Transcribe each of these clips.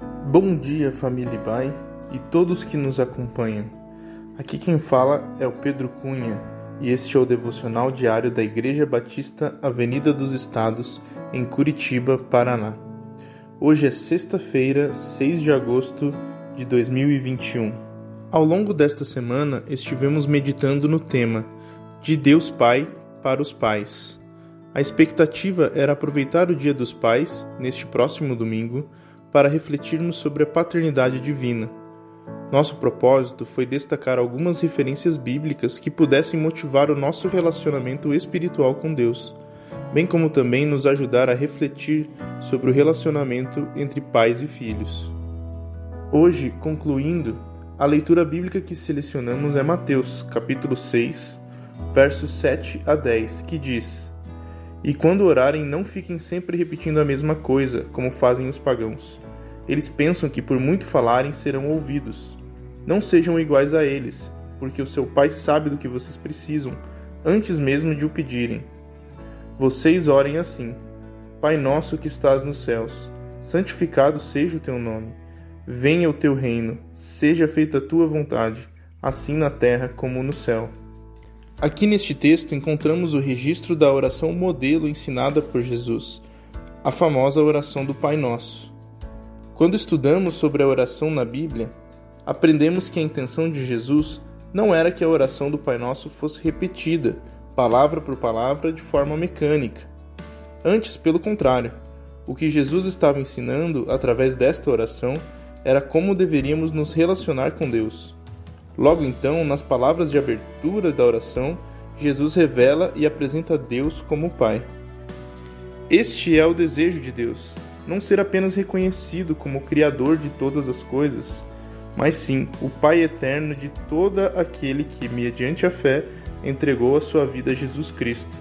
Bom dia, família Bai e todos que nos acompanham. Aqui quem fala é o Pedro Cunha e este é o devocional diário da Igreja Batista Avenida dos Estados, em Curitiba, Paraná. Hoje é sexta-feira, 6 de agosto de 2021. Ao longo desta semana, estivemos meditando no tema De Deus Pai para os Pais. A expectativa era aproveitar o Dia dos Pais, neste próximo domingo, para refletirmos sobre a paternidade divina. Nosso propósito foi destacar algumas referências bíblicas que pudessem motivar o nosso relacionamento espiritual com Deus, bem como também nos ajudar a refletir sobre o relacionamento entre pais e filhos. Hoje, concluindo, a leitura bíblica que selecionamos é Mateus, capítulo 6, versos 7 a 10, que diz: e quando orarem, não fiquem sempre repetindo a mesma coisa, como fazem os pagãos. Eles pensam que por muito falarem serão ouvidos. Não sejam iguais a eles, porque o seu Pai sabe do que vocês precisam, antes mesmo de o pedirem. Vocês orem assim: Pai nosso que estás nos céus, santificado seja o teu nome. Venha o teu reino, seja feita a tua vontade, assim na terra como no céu. Aqui neste texto encontramos o registro da oração modelo ensinada por Jesus, a famosa oração do Pai Nosso. Quando estudamos sobre a oração na Bíblia, aprendemos que a intenção de Jesus não era que a oração do Pai Nosso fosse repetida, palavra por palavra, de forma mecânica. Antes, pelo contrário, o que Jesus estava ensinando através desta oração era como deveríamos nos relacionar com Deus. Logo então, nas palavras de abertura da oração, Jesus revela e apresenta Deus como Pai. Este é o desejo de Deus, não ser apenas reconhecido como o Criador de todas as coisas, mas sim o Pai eterno de toda aquele que, mediante a fé, entregou a sua vida a Jesus Cristo.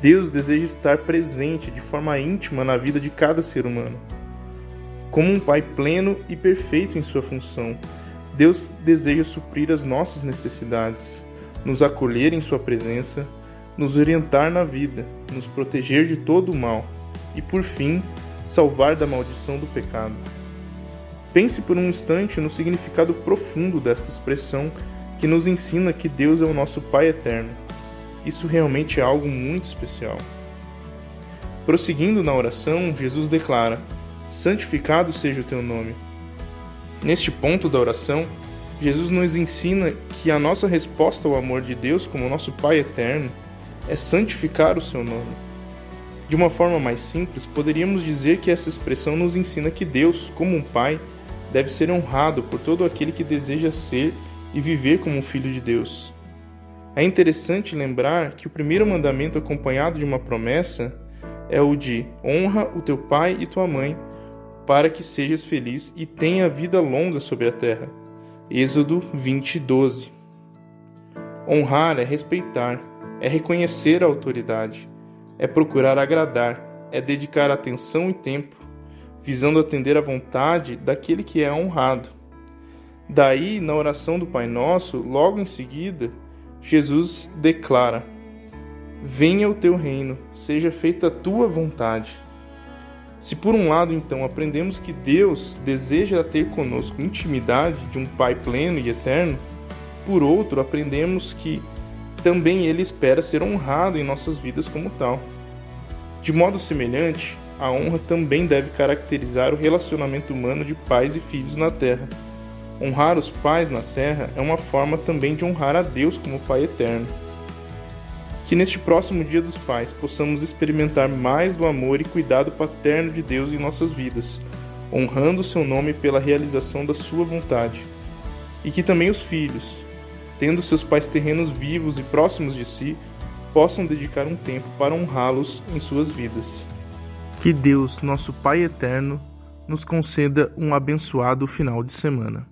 Deus deseja estar presente de forma íntima na vida de cada ser humano, como um Pai pleno e perfeito em sua função Deus deseja suprir as nossas necessidades, nos acolher em Sua presença, nos orientar na vida, nos proteger de todo o mal e, por fim, salvar da maldição do pecado. Pense por um instante no significado profundo desta expressão que nos ensina que Deus é o nosso Pai eterno. Isso realmente é algo muito especial. Prosseguindo na oração, Jesus declara: Santificado seja o teu nome. Neste ponto da oração, Jesus nos ensina que a nossa resposta ao amor de Deus como nosso Pai eterno é santificar o seu nome. De uma forma mais simples, poderíamos dizer que essa expressão nos ensina que Deus, como um Pai, deve ser honrado por todo aquele que deseja ser e viver como um filho de Deus. É interessante lembrar que o primeiro mandamento acompanhado de uma promessa é o de honra o teu pai e tua mãe, para que sejas feliz e tenha vida longa sobre a terra. Êxodo 20, 12. Honrar é respeitar, é reconhecer a autoridade, é procurar agradar, é dedicar atenção e tempo, visando atender à vontade daquele que é honrado. Daí, na oração do Pai Nosso, logo em seguida, Jesus declara: Venha o teu reino, seja feita a tua vontade se por um lado, então, aprendemos que Deus deseja ter conosco intimidade de um Pai pleno e eterno, por outro, aprendemos que também Ele espera ser honrado em nossas vidas como tal. De modo semelhante, a honra também deve caracterizar o relacionamento humano de pais e filhos na terra. Honrar os pais na terra é uma forma também de honrar a Deus como Pai eterno. Que neste próximo Dia dos Pais possamos experimentar mais do amor e cuidado paterno de Deus em nossas vidas, honrando o seu nome pela realização da sua vontade. E que também os filhos, tendo seus pais terrenos vivos e próximos de si, possam dedicar um tempo para honrá-los em suas vidas. Que Deus, nosso Pai eterno, nos conceda um abençoado final de semana.